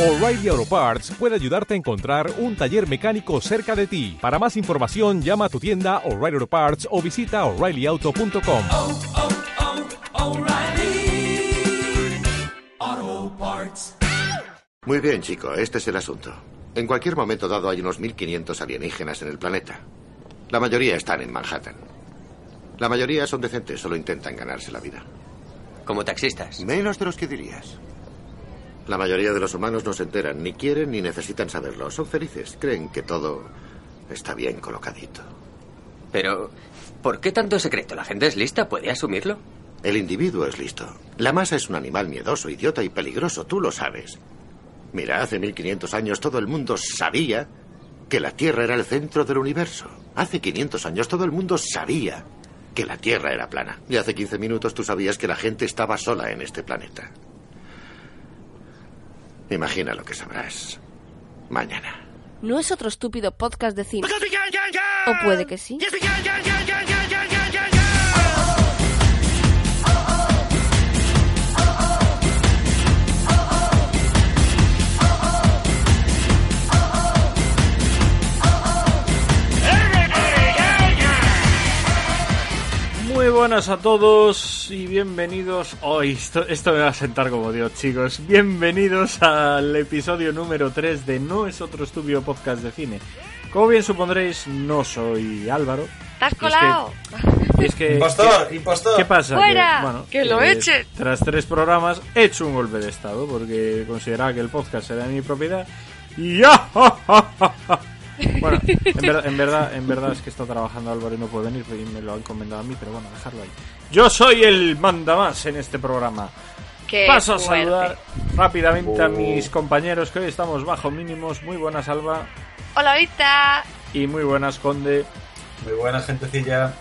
O'Reilly Auto Parts puede ayudarte a encontrar un taller mecánico cerca de ti. Para más información, llama a tu tienda O'Reilly Auto Parts o visita oreillyauto.com. oh, oh, O'Reilly Auto Parts. Muy bien, chico, este es el asunto. En cualquier momento dado hay unos 1500 alienígenas en el planeta. La mayoría están en Manhattan. La mayoría son decentes, solo intentan ganarse la vida. Como taxistas. Menos de los que dirías. La mayoría de los humanos no se enteran, ni quieren ni necesitan saberlo. Son felices, creen que todo está bien colocadito. Pero, ¿por qué tanto secreto? ¿La gente es lista? ¿Puede asumirlo? El individuo es listo. La masa es un animal miedoso, idiota y peligroso, tú lo sabes. Mira, hace 1500 años todo el mundo sabía que la Tierra era el centro del universo. Hace 500 años todo el mundo sabía que la Tierra era plana. Y hace 15 minutos tú sabías que la gente estaba sola en este planeta. Imagina lo que sabrás mañana. ¿No es otro estúpido podcast de cine? ¿O puede que sí? Muy buenas a todos y bienvenidos. Hoy esto, esto me va a sentar como Dios, chicos. Bienvenidos al episodio número 3 de No es otro estúpido podcast de cine. Como bien supondréis, no soy Álvaro. ¡Te has Es que- colado! Es que, Impostor, ¿qué, impostor. ¿Qué pasa? ¡Fuera! ¡Que lo eh, echen! Tras tres programas he hecho un golpe de estado porque consideraba que el podcast era de mi propiedad y ya. Bueno, en verdad, en verdad, en verdad es que está trabajando Álvaro y no puede venir y me lo ha encomendado a mí, pero bueno, dejarlo ahí. Yo soy el mandamás en este programa. ¡Qué Paso a fuerte! saludar rápidamente a mis compañeros que hoy estamos bajo mínimos. Muy buenas, Alba. ¡Hola, Vita! Y muy buenas, Conde. Muy buena gentecilla.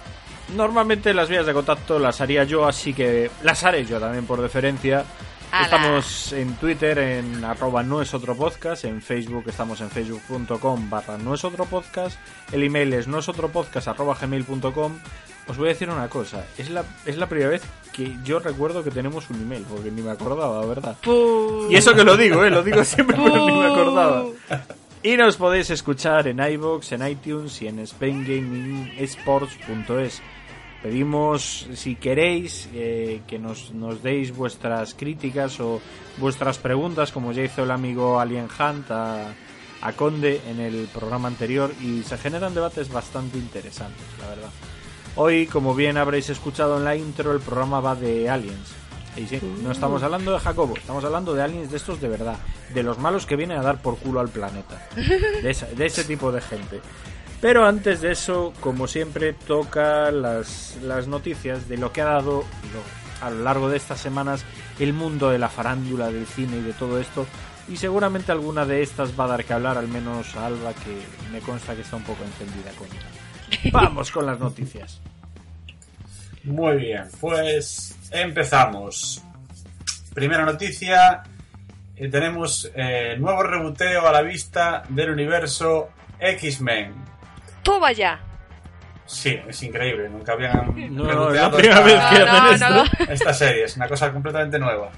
Normalmente las vías de contacto las haría yo, así que las haré yo también por deferencia. Ala. Estamos en Twitter en arroba no es otro podcast, en Facebook estamos en facebook.com barra no es otro podcast, el email es no es otro podcast arroba gmail.com. Os voy a decir una cosa, es la, es la primera vez que yo recuerdo que tenemos un email, porque ni me acordaba, ¿verdad? Y eso que lo digo, ¿eh? lo digo siempre, pero ni me acordaba. Y nos podéis escuchar en iVoox, en iTunes y en SpainGamingSports.es. Pedimos, si queréis, eh, que nos, nos deis vuestras críticas o vuestras preguntas, como ya hizo el amigo Alien Hunt a, a Conde en el programa anterior, y se generan debates bastante interesantes, la verdad. Hoy, como bien habréis escuchado en la intro, el programa va de aliens. Y sí, no estamos hablando de Jacobo, estamos hablando de aliens de estos de verdad, de los malos que vienen a dar por culo al planeta, de, esa- de ese tipo de gente. Pero antes de eso, como siempre, toca las, las noticias de lo que ha dado lo- a lo largo de estas semanas el mundo de la farándula, del cine y de todo esto. Y seguramente alguna de estas va a dar que hablar, al menos a Alba, que me consta que está un poco encendida con Vamos con las noticias. Muy bien, pues empezamos. Primera noticia. eh, tenemos eh, nuevo reboteo a la vista del universo X-Men. ¡Toma ya! Sí, es increíble. Nunca habían No, la primera vez que No, hacen no, esto. no. esta serie. Es una cosa completamente nueva.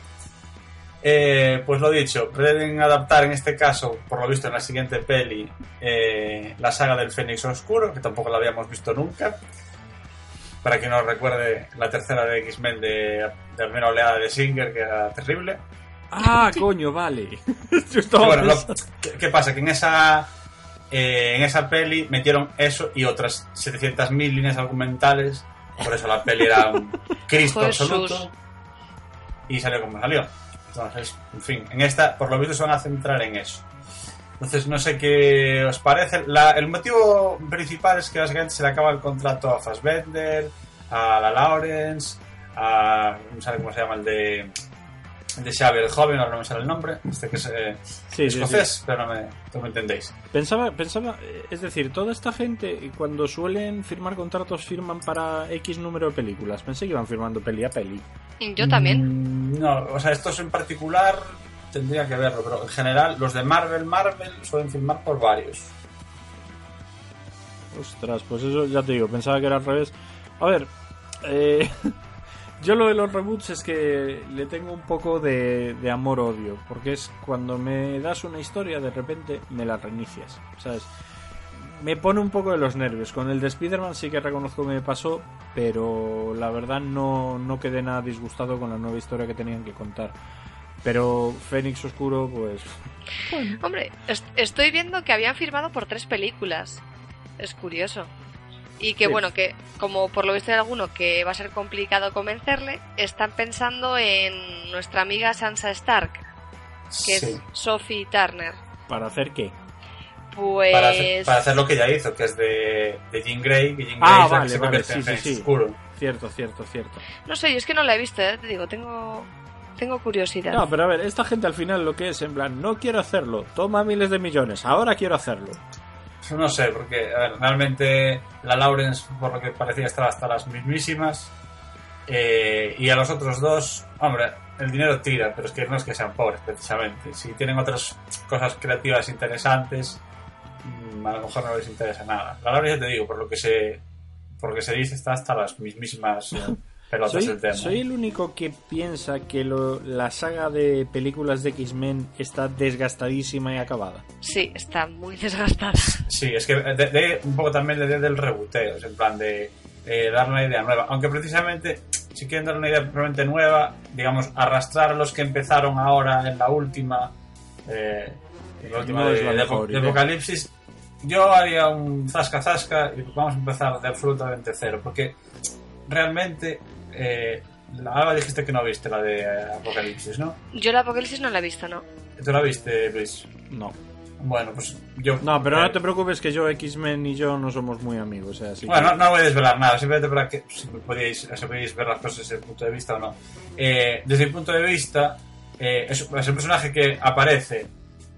Eh, pues lo dicho, pretenden adaptar en este caso, por lo visto en la siguiente peli, eh, la saga del Fénix Oscuro, que tampoco la habíamos visto nunca. Para quien no recuerde, la tercera de X-Men de, de la primera oleada de Singer, que era terrible. Ah, coño, vale. Bueno, lo- ¿qué, qué pasa? Que en esa, eh, en esa peli metieron eso y otras 700.000 líneas argumentales. Por eso la peli era un Cristo absoluto. Y salió como salió. Entonces, en fin, en esta, por lo visto, se van a centrar en eso. Entonces, no sé qué os parece. La- el motivo principal es que básicamente se le acaba el contrato a Fassbender, a la Lawrence, a. No sé cómo se llama el de. De Xavier el joven, ahora no me sale el nombre. Este que es eh, Sí, sí, escocés, pero no me, no me entendéis. Pensaba, pensaba, eh, es decir, toda esta gente cuando suelen firmar contratos firman para X número de películas. Pensé que iban firmando peli a peli. Yo también. Mm, No, o sea, estos en particular tendría que verlo, pero en general los de Marvel, Marvel suelen firmar por varios. Ostras, pues eso ya te digo, pensaba que era al revés. A ver, eh, Yo lo de los reboots es que le tengo un poco de, de amor-odio, porque es cuando me das una historia, de repente me la reinicias, ¿sabes? Me pone un poco de los nervios. Con el de Spider-Man sí que reconozco que me pasó, pero la verdad no, no quedé nada disgustado con la nueva historia que tenían que contar. Pero Fénix Oscuro, pues... Hombre, est- estoy viendo que habían firmado por tres películas. Es curioso. Y que Sí. bueno, que como por lo visto hay alguno que va a ser complicado convencerle, están pensando en nuestra amiga Sansa Stark, que Sí. es Sophie Turner. ¿Para hacer qué? Pues... Para, hacer, para hacer lo que ya hizo, que es de, de Jean Grey, que Jean Grey Ah, es la que vale, se vale, sí, en sí, sí. Oscuro. Cierto, cierto, cierto. No sé, yo es que no la he visto, ¿eh? te digo, tengo, tengo curiosidad. No, pero a ver, esta gente al final lo que es, en plan, no quiero hacerlo, toma miles de millones, ahora quiero hacerlo. No sé, porque a realmente la Lawrence, por lo que parecía, estaba hasta las mismísimas. Eh, y a los otros dos, hombre, el dinero tira, pero es que no es que sean pobres precisamente. Si tienen otras cosas creativas interesantes, mm, a lo mejor no les interesa nada. La Lawrence, ya te digo, por lo que se, por lo que se dice, está hasta las mismísimas eh, Soy, tema. soy el único que piensa que lo- la saga de películas de X-Men está desgastadísima y acabada. Sí, está muy desgastada. Sí, es que de, de- un poco también de, del rebuteo, en plan de eh, dar una idea nueva. Aunque precisamente, si quieren dar una idea realmente nueva, digamos, arrastrar a los que empezaron ahora en la última, eh, en la última No de, es la de- mejor de idea. Apocalipsis, yo haría un zasca zasca y vamos a empezar de absolutamente cero, porque realmente, eh, ahora dijiste que no viste la de eh, Apocalipsis, ¿no? Yo la Apocalipsis no la he visto, ¿no? ¿Tú la viste, Luis? No. Bueno, pues yo... No, pero eh, no te preocupes que yo, X-Men y yo no somos muy amigos. O sea, así Bueno, que- no, no voy a desvelar nada, simplemente para que si podíais, si podíais ver las cosas desde el punto de vista o no. Eh, desde mi punto de vista, eh, es, es un personaje que aparece,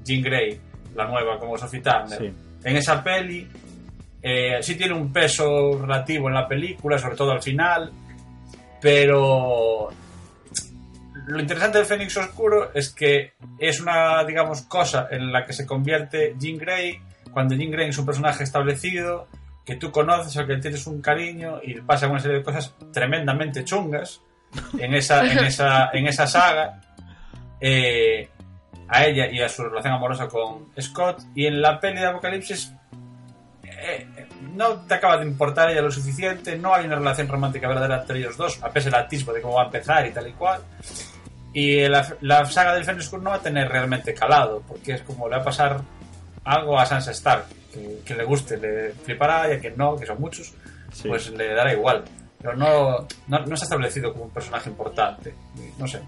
Jean Grey, la nueva, como Sophie Turner, Sí. en esa peli. Eh, sí tiene un peso relativo en la película, sobre todo al final, pero lo interesante del Fénix Oscuro es que es una, digamos, cosa en la que se convierte Jean Grey cuando Jean Grey es un personaje establecido que tú conoces, al que tienes un cariño y pasa una serie de cosas tremendamente chungas en esa, en esa, en esa saga eh, a ella y a su relación amorosa con Scott. Y en la peli de Apocalipsis eh, no te acaba de importar ella lo suficiente, no hay una relación romántica verdadera entre ellos dos, a pesar del atisbo de cómo va a empezar y tal y cual. Y la, la saga del Fénix no va a tener realmente calado, porque es como le va a pasar algo a Sansa Stark, que, que le guste, le flipará, y a quien no, que son muchos, Sí. pues le dará igual. Pero no, no, no se ha establecido como un personaje importante, no sé.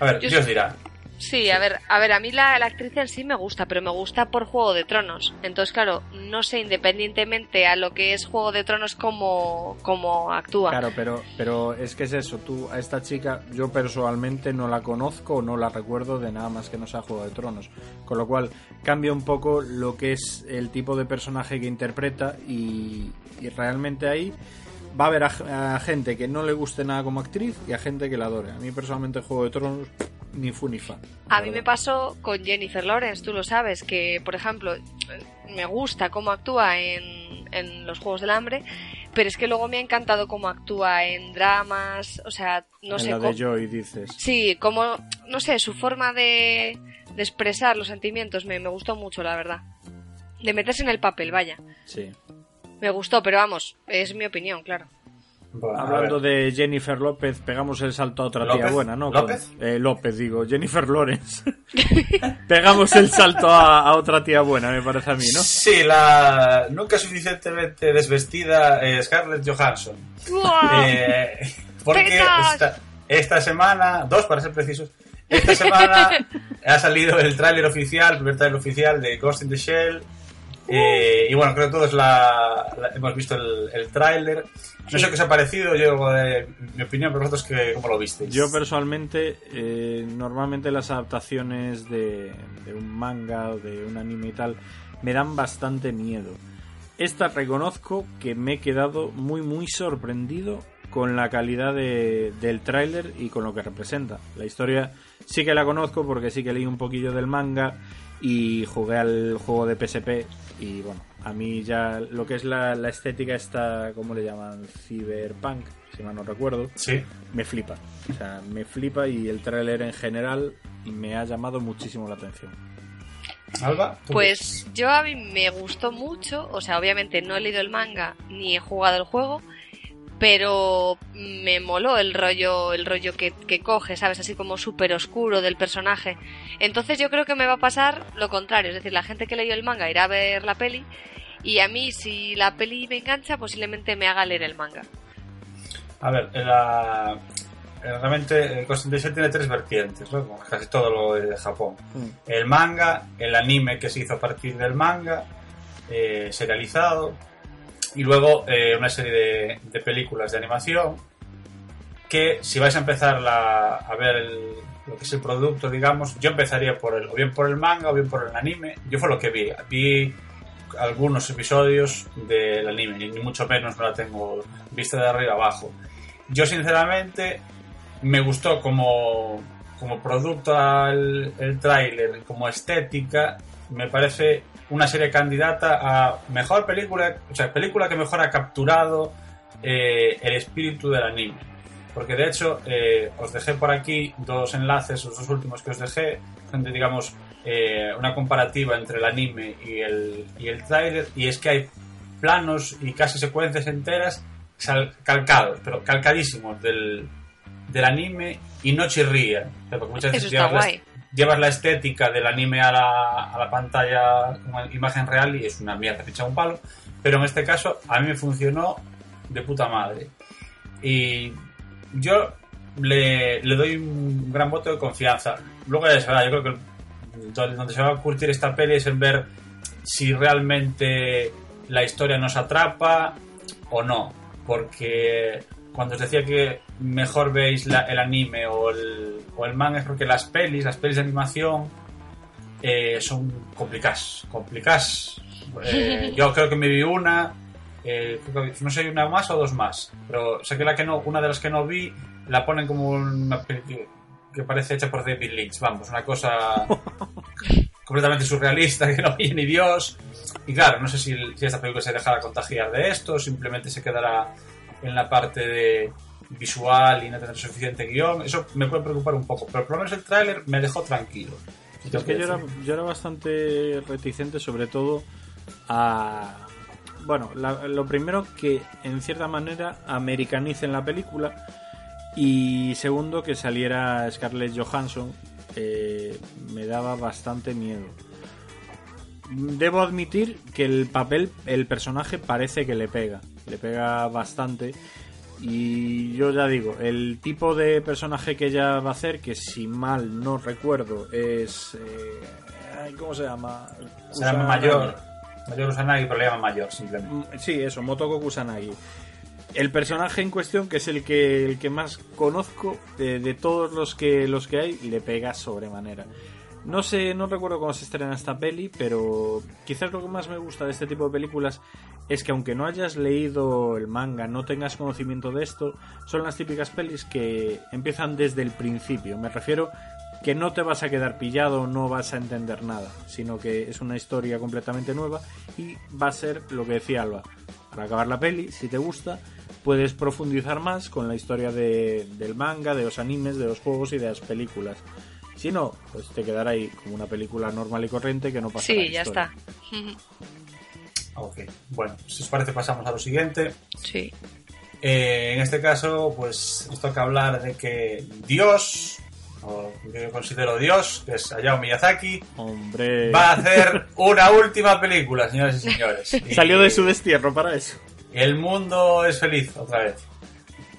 A ver, Dios dirá. Sí, a ver, a ver, a mí la, la actriz en sí me gusta, pero me gusta por Juego de Tronos. Entonces, claro, no sé independientemente a lo que es Juego de Tronos cómo, cómo actúa. Claro, pero, pero es que es eso, tú a esta chica yo personalmente no la conozco o no la recuerdo de nada más que no sea Juego de Tronos. Con lo cual cambia un poco lo que es el tipo de personaje que interpreta y, y realmente ahí va a haber a, a gente que no le guste nada como actriz y a gente que la adore. A mí personalmente Juego de Tronos ni fu ni fa. A mí me pasó con Jennifer Lawrence, tú lo sabes, que por ejemplo me gusta cómo actúa en, en los Juegos del Hambre, pero es que luego me ha encantado cómo actúa en dramas, o sea, no en sé la cómo... de Joy dices. Sí, como, no sé, su forma de, de expresar los sentimientos me, me gustó mucho, la verdad. De meterse en el papel, vaya. Sí. Me gustó, pero vamos, es mi opinión, claro. Bueno, Hablando de Jennifer López, pegamos el salto a otra tía ¿López? buena, ¿no? ¿López? Con- eh, López, digo, Jennifer Lawrence. pegamos el salto a, a otra tía buena, me parece a mí, ¿no? Sí, la nunca suficientemente desvestida eh, Scarlett Johansson. Eh, porque esta, esta semana, dos para ser precisos, esta semana ha salido el tráiler oficial, el primer tráiler oficial de Ghost in the Shell. Eh, y bueno, creo que todos la, la- hemos visto el, el tráiler. No sé qué os ha parecido, yo de mi opinión, pero vosotros que, cómo lo visteis. Yo personalmente, eh, normalmente las adaptaciones de, de un manga o de un anime y tal me dan bastante miedo. Esta reconozco que me he quedado muy muy sorprendido con la calidad de- del tráiler y con lo que representa. La historia sí que la conozco porque sí que leí un poquillo del manga y jugué al juego de PSP y bueno, a mí ya lo que es la, la estética está, ¿cómo le llaman? Cyberpunk, si mal no recuerdo, Sí. me flipa. O sea, me flipa y el tráiler en general me ha llamado muchísimo la atención. Alba. ¿tú Pues yo a mí me gustó mucho, o sea, obviamente no he leído el manga ni he jugado el juego, pero me moló el rollo, el rollo que, que coge, ¿sabes? Así como súper oscuro del personaje. Entonces yo creo que me va a pasar lo contrario, es decir, la gente que leyó el manga irá a ver la peli y a mí si la peli me engancha posiblemente me haga leer el manga. A ver, la... realmente Shell tiene tres vertientes, ¿no? Como casi todo lo de Japón. El manga, el anime que se hizo a partir del manga, eh, serializado, y luego eh, una serie de, películas de animación que si vais a empezar a ver el- lo que es el producto, digamos, yo empezaría por el, o bien por el manga o bien por el anime. Yo fue lo que vi. Vi algunos episodios del anime, ni mucho menos no la tengo vista de arriba abajo. Yo sinceramente me gustó como, como producto al el tráiler, como estética, me parece una serie candidata a mejor película, o sea, película que mejor ha capturado eh, el espíritu del anime. Porque de hecho, eh, os dejé por aquí dos enlaces, los dos últimos que os dejé, donde digamos eh, una comparativa entre el anime y el, y el tráiler, y es que hay planos y casi secuencias enteras calcados, pero calcadísimos del, del anime y no chirría. O sea, porque muchas Eso veces está guay. Llevas la estética del anime a la, pantalla como imagen real y es una mierda, ficha un palo. Pero en este caso a mí me funcionó de puta madre. Y yo le, le doy un gran voto de confianza. Luego ya se verá, yo creo que donde se va a curtir esta peli es en ver si realmente la historia nos atrapa o no. Porque cuando os decía que mejor veis la- el anime o el, o el manga es porque las pelis, las pelis de animación eh, son complicadas. Complicadas. Eh, yo creo que me vi una, eh, creo que- no sé, una más o dos más. Pero sé que, la que no, una de las que no vi la ponen como una peli que, parece hecha por David Lynch. Vamos, una cosa completamente surrealista que no oye ni Dios. Y claro, no sé si, si esta película se dejará contagiar de esto, o simplemente se quedará en la parte de visual y no tener suficiente guion. Eso me puede preocupar un poco, pero por lo menos el tráiler me dejó tranquilo. Es que yo era, yo era bastante reticente, sobre todo a. Bueno, la- lo primero que en cierta manera americanicen la película y segundo que saliera Scarlett Johansson eh, me daba bastante miedo. Debo admitir que el papel, el personaje parece que le pega, le pega bastante y yo ya digo, el tipo de personaje que ella va a hacer, que si mal no recuerdo es... eh, ¿Cómo se llama? Se llama Kusanagi. Mayor. Mayor Usanagi, pero le llaman Mayor simplemente. Mm, Sí, eso, Motoko Kusanagi. El personaje en cuestión, que es el que, el que más conozco, de, de todos los que, los que hay, le pega sobremanera. No sé, no recuerdo cómo se estrena esta peli, pero quizás lo que más me gusta de este tipo de películas es que aunque no hayas leído el manga, no tengas conocimiento de esto, son las típicas pelis que empiezan desde el principio. Me refiero que no te vas a quedar pillado, no vas a entender nada, sino que es una historia completamente nueva y va a ser lo que decía Alba. Para acabar la peli, si te gusta, puedes profundizar más con la historia de- del manga, de los animes, de los juegos y de las películas. Si no, pues te quedará ahí como una película normal y corriente que no pasa Sí, ya está. Ok, bueno, si os parece pasamos a lo siguiente. Sí. Eh, en este caso, pues nos toca hablar de que Dios, o que yo considero Dios, que es Hayao Miyazaki, Hombre, va a hacer una última película, señores y señores. Y- salió de su destierro para eso. El mundo es feliz, otra vez.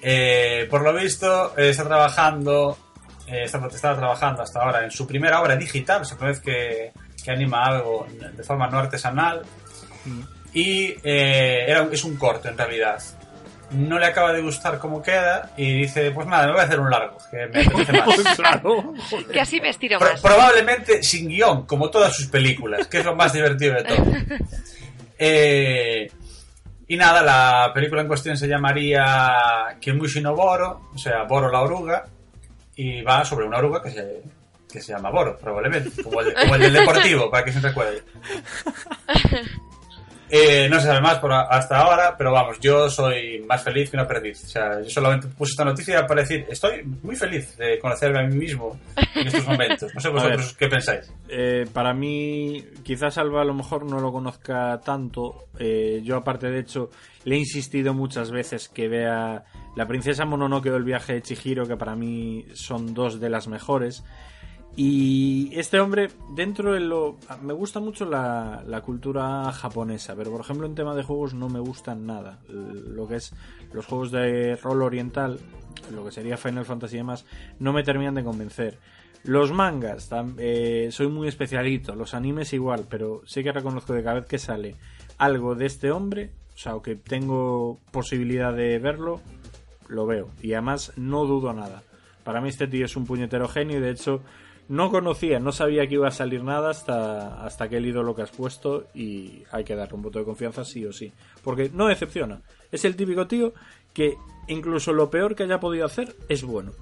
Eh, por lo visto, eh, está trabajando, eh, está, estaba trabajando hasta ahora en su primera obra digital, es la primera vez que, que anima algo de forma no artesanal. Y eh, era, es un corto, en realidad. No le acaba de gustar cómo queda y dice, pues nada, me voy a hacer un largo, que me apetece más. claro. Que así me estiro Pro- más. probablemente sin guion, como todas sus películas, que es lo más divertido de todo. Eh, y nada, la película en cuestión se llamaría Kemushi no Boro, o sea, Boro la oruga, y va sobre una oruga que se, que se llama Boro, probablemente, como el, como el del Deportivo, para que se recuerde. Eh, no se sabe más por a- hasta ahora, pero vamos, yo soy más feliz que una perdiz. O sea, yo solamente puse esta noticia para decir, estoy muy feliz de conocerme a mí mismo en estos momentos. No sé vosotros qué pensáis. Eh, para mí, quizás Alba a lo mejor no lo conozca tanto. Eh, yo, aparte, de hecho, le he insistido muchas veces que vea La Princesa Mononoke o El viaje de Chihiro, que para mí son dos de las mejores. Y este hombre, dentro de lo... Me gusta mucho la, la cultura japonesa, pero por ejemplo en tema de juegos no me gustan nada. Lo que es los juegos de rol oriental, lo que sería Final Fantasy y demás, no me terminan de convencer. Los mangas, eh, soy muy especialito, los animes igual, pero sí que reconozco que cada vez que sale algo de este hombre, o sea, o que tengo posibilidad de verlo, lo veo. Y además no dudo nada. Para mí este tío es un puñetero genio y de hecho no conocía, no sabía que iba a salir nada hasta, hasta que he leído lo que has puesto y hay que darle un voto de confianza sí o sí. Porque no decepciona. Es el típico tío que incluso lo peor que haya podido hacer es bueno.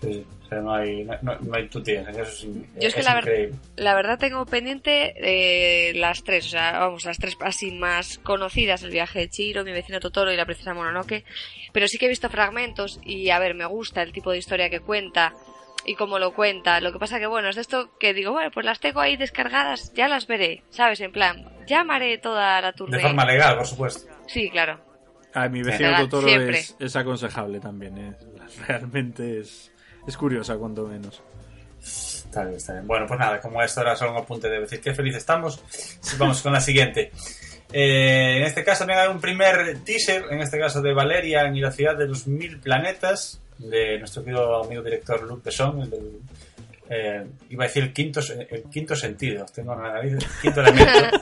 Sí, o sea, no hay, no, no- no hay tú tienes, eso es, Yo es que ver- la verdad tengo pendiente eh, las tres, o sea, vamos, las tres así más conocidas, el viaje de Chiro, mi vecino Totoro y la princesa Mononoke, pero sí que he visto fragmentos y a ver, me gusta el tipo de historia que cuenta y cómo lo cuenta. Lo que pasa que bueno, es de esto que digo, bueno, pues las tengo ahí descargadas, ya las veré, ¿sabes? En plan, llamaré toda la tour De forma legal, por supuesto. Sí, claro. A mi vecino Legal, Totoro es, es aconsejable también. es- realmente es, es curiosa, cuanto menos. Está bien, está bien. Bueno, pues nada, como esto era solo un apunte de decir qué feliz estamos, vamos con la siguiente. Eh, en este caso también hay un primer teaser, en este caso de Valerian y la ciudad de los mil planetas, de nuestro querido amigo director Luc Besson, el del, eh, iba a decir el quinto, el quinto sentido, tengo en la nariz, el quinto elemento.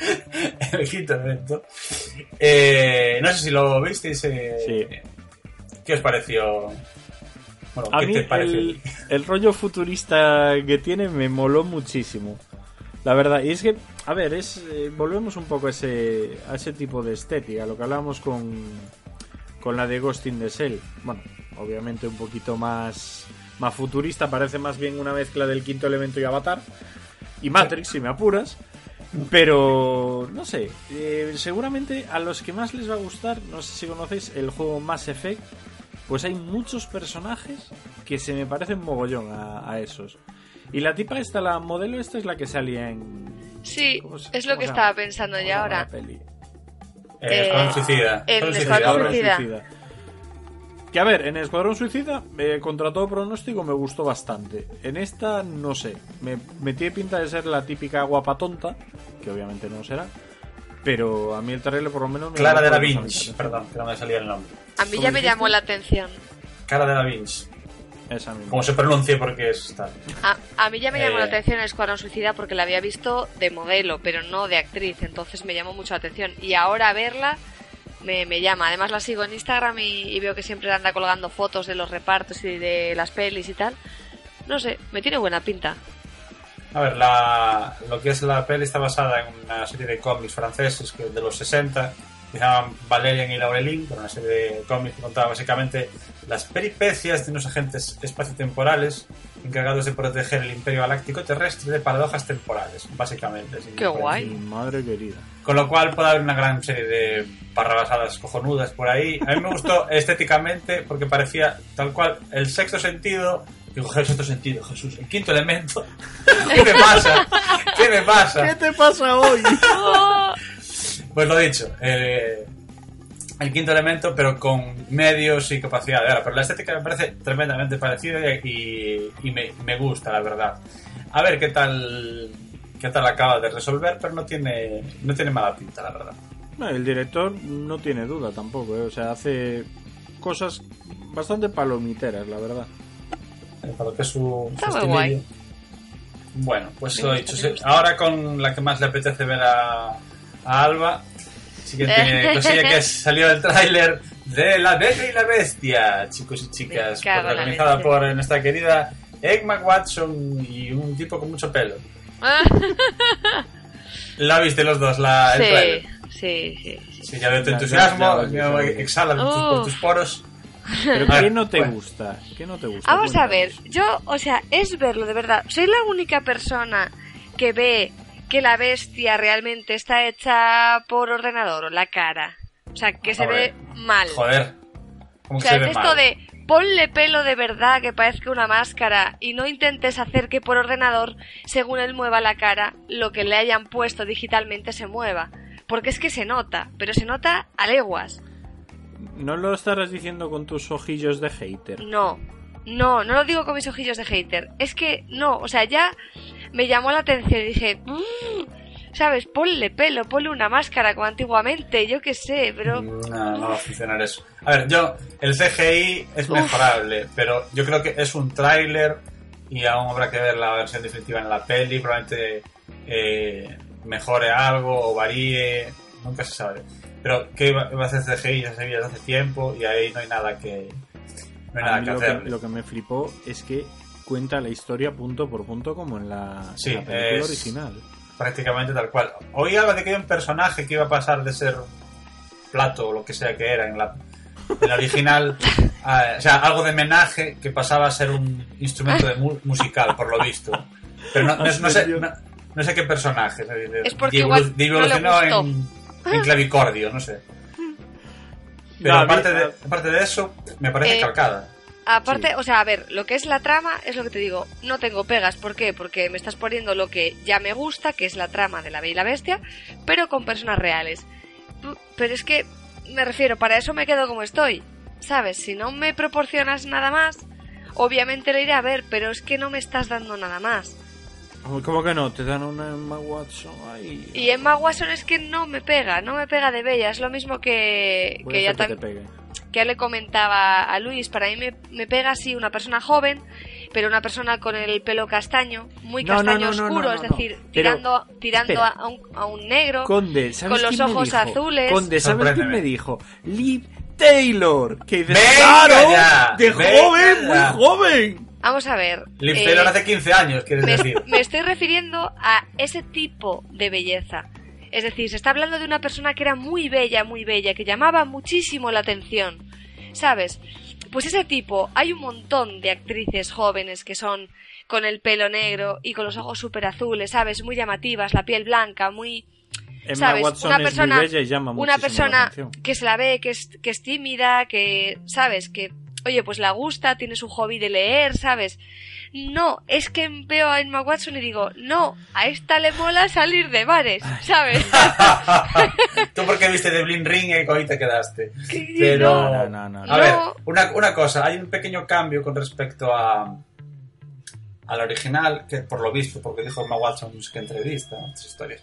el quinto elemento. Eh, no sé si lo visteis. eh, Sí. ¿Qué os pareció? Bueno, A ¿qué mí te pareció? el, el rollo futurista que tiene me moló muchísimo. La verdad, y es que, a ver, es volvemos un poco a ese, a ese tipo de estética, lo que hablábamos con, con la de Ghost in the Shell. Bueno, obviamente un poquito más, más futurista, parece más bien una mezcla del quinto elemento y Avatar. Y Matrix, si me apuras. Pero, no sé, eh, seguramente a los que más les va a gustar, no sé si conocéis el juego Mass Effect, pues hay muchos personajes que se me parecen mogollón a, a esos. Y la tipa esta, la modelo esta es la que salía en... Sí, ¿cómo se- es lo que estaba pensando ¿Cómo ya ahora. la peli? Eh, Eh, Escuadrón Suicida. en Escuadrón Escuadrón Suicida. Suicida. Que a ver, en Escuadrón Suicida, eh, contra todo pronóstico, me gustó bastante. En esta, no sé. Me, me tiene pinta de ser la típica guapa tonta, que obviamente no será. Pero a mí el trailer por lo menos me Clara de la Vinci, perdón, que no me salía el nombre. A mí ¿Cómo ya me dijiste? llamó la atención. Cara de la Vinci. Esa misma. Como se pronuncie porque es tal. A, a mí ya me llamó Eh. la atención el Escuadrón Suicida porque la había visto de modelo, pero no de actriz, entonces me llamó mucho la atención. Y ahora verla me, me llama. Además la sigo en Instagram y, y veo que siempre anda colgando fotos de los repartos y de las pelis y tal. No sé, me tiene buena pinta. A ver, la, lo que es la peli está basada en una serie de cómics franceses que de los 60 que se Valerian y Laurelin, una serie de cómics que contaba básicamente las peripecias de unos agentes espaciotemporales encargados de proteger el imperio galáctico terrestre de paradojas temporales, básicamente. Qué guay. Madre querida. Con lo cual puede haber una gran serie de barrabasadas cojonudas por ahí. A mí me gustó estéticamente porque parecía tal cual el sexto sentido. Digo, el sexto sentido, Jesús, el quinto elemento. ¿Qué me pasa? ¿Qué me pasa? te pasa hoy? Pues lo dicho, eh, el quinto elemento, pero con medios y capacidad. Ahora, pero la estética me parece tremendamente parecida y, y me, me gusta, la verdad. A ver qué tal qué tal acaba de resolver, pero no tiene no tiene mala pinta, la verdad. No, el director no tiene duda tampoco, ¿eh? o sea, hace cosas bastante palomiteras, la verdad. Eh, Para lo que es su, su Está guay. Bueno, pues Me lo gusta, dicho. Ahora con la que más le apetece ver a, a Alba. Siguiente cosilla que es- salió el tráiler de La Bella y la Bestia, chicos y chicas, protagonizada por nuestra querida Emma Watson y un tipo con mucho pelo. ¿La viste los dos, la, el tráiler? sí, sí, sí, sí. Sí, ya veo tu entusiasmo, ya- ya- ya ya- exhala Oh. por tus poros. Pero A ver, ¿qué no te gusta? ¿Qué no te gusta? Vamos a ver, yo, o sea, es verlo de verdad. Soy la única persona que ve que la bestia realmente está hecha por ordenador o la cara. O sea, que se ve mal. Joder. ¿Cómo O sea, se es ve esto mal? de ponle pelo de verdad que parezca una máscara y no intentes hacer que por ordenador, según él mueva la cara, lo que le hayan puesto digitalmente se mueva. Porque es que se nota, pero se nota a leguas. ¿No lo estarás diciendo con tus ojillos de hater? No, no, no lo digo con mis ojillos de hater. Es que no, o sea, ya me llamó la atención y dije, "Mm, ¿sabes? Ponle pelo, ponle una máscara como antiguamente, yo qué sé, pero... No, no va a funcionar eso. A ver, yo, el CGI es mejorable, pero yo creo que es un tráiler y aún habrá que ver la versión definitiva en la peli. Probablemente eh, mejore algo o varíe, nunca se sabe. Pero ¿qué va a hacer CGI? Ya se hace tiempo y ahí no hay nada que, no hay A nada mí que lo, hacer. que, lo que me flipó es que cuenta la historia punto por punto como en la, en Sí, la película es- original. prácticamente tal cual. Oí algo de que hay un personaje que iba a pasar de ser plato o lo que sea que era en la, en la original, a- o sea, algo de homenaje que pasaba a ser un instrumento de mu- musical, por lo visto. Pero no, no- no sé, no, no sé qué personaje. Es porque de igual de- no le evolucionó gustó. en, en clavicordio, no sé. Pero No, aparte de, aparte de eso, me parece Eh, calcada. Aparte, Sí. o sea, a ver, lo que es la trama es lo que te digo, no tengo pegas, ¿por qué? Porque me estás poniendo lo que ya me gusta, que es la trama de la Bella y la Bestia, pero con personas reales. Pero es que, me refiero, para eso me quedo como estoy, ¿sabes? Si no me proporcionas nada más, obviamente lo iré a ver, pero es que no me estás dando nada más. ¿Cómo que no? Te dan una Emma Watson ahí. Y Emma Watson es que no me pega, no me pega de Bella, es lo mismo que, que ya ser que ya le comentaba a Luis, para mí me, me pega así una persona joven, pero una persona con el pelo castaño, muy No, castaño no, no, oscuro, no, es no. decir, Pero, tirando, tirando a un, a un negro. Conde, ¿sabes con los quién me ojos dijo? azules. Conde, ¿sabes quién me dijo? Liv Taylor. Que ¡Venga ¡Claro! ya! ¡De ¡Venga joven! ¡Muy joven! Vamos a ver. Liv eh, hace 15 años, quieres me, decir. me estoy refiriendo a ese tipo de belleza. Es decir, se está hablando de una persona que era muy bella, muy bella, que llamaba muchísimo la atención. ¿Sabes? Pues ese tipo, hay un montón de actrices jóvenes que son con el pelo negro y con los ojos súper azules, ¿sabes? Muy llamativas, la piel blanca, muy... Emma ¿Sabes? Watson una es persona, muy bella y llama una persona que se la ve, que es, que es tímida, que, ¿sabes? Que, oye, pues la gusta, tiene su hobby de leer, ¿sabes? No, es que veo a Emma Watson y digo, no, a esta le mola salir de bares, ¿sabes? Tú porque viste de Blin Ring y ahí te quedaste. Que- Pero, No, no, no, no. a No. ver, una, una cosa, hay un pequeño cambio con respecto a al original, que por lo visto, porque dijo Emma Watson en que entrevista, otras historias,